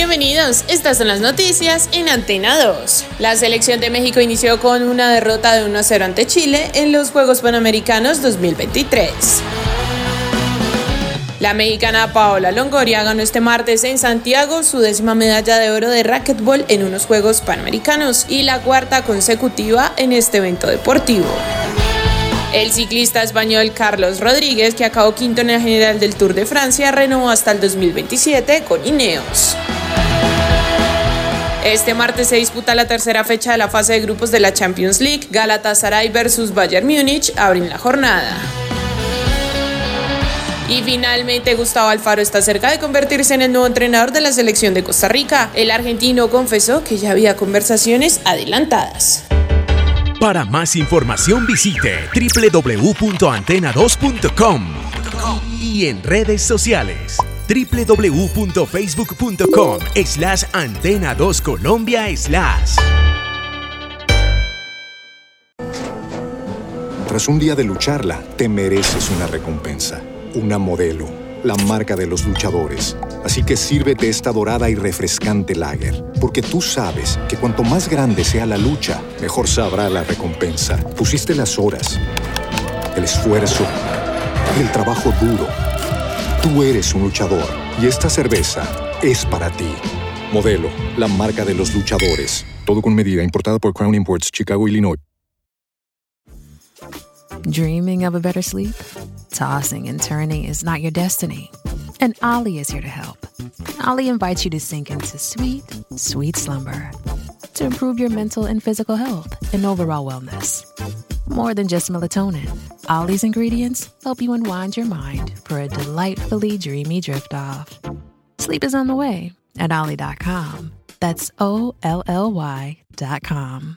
Bienvenidos, estas son las noticias en Antena 2. La selección de México inició con una derrota de 1-0 ante Chile en los Juegos Panamericanos 2023. La mexicana Paola Longoria ganó este martes en Santiago su décima medalla de oro de racquetball en unos Juegos Panamericanos y la cuarta consecutiva en este evento deportivo. El ciclista español Carlos Rodríguez, que acabó quinto en la general del Tour de Francia, renovó hasta el 2027 con Ineos. Este martes se disputa la tercera fecha de la fase de grupos de la Champions League. Galatasaray versus Bayern Múnich abren la jornada. Y finalmente Gustavo Alfaro está cerca de convertirse en el nuevo entrenador de la selección de Costa Rica. El argentino confesó que ya había conversaciones adelantadas. Para más información visite www.antena2.com y en redes sociales www.facebook.com slash antena 2 Colombia slash. Tras un día de lucharla, te mereces una recompensa, una modelo, la marca de los luchadores. Así que sírvete esta dorada y refrescante lager, porque tú sabes que cuanto más grande sea la lucha, mejor sabrá la recompensa. Pusiste las horas, el esfuerzo, el trabajo duro. Tú eres un luchador y esta cerveza es para ti. Modelo, la marca de los luchadores. Todo con medida, importada por Crown Imports, Chicago, Illinois. Dreaming of a better sleep? Tossing and turning is not your destiny. And Ollie is here to help. Ollie invites you to sink into sweet, sweet slumber to improve your mental and physical health and overall wellness. More than just melatonin, Ollie's ingredients help you unwind your mind for a delightfully dreamy drift off. Sleep is on the way at Ollie.com. That's O L L Y.com.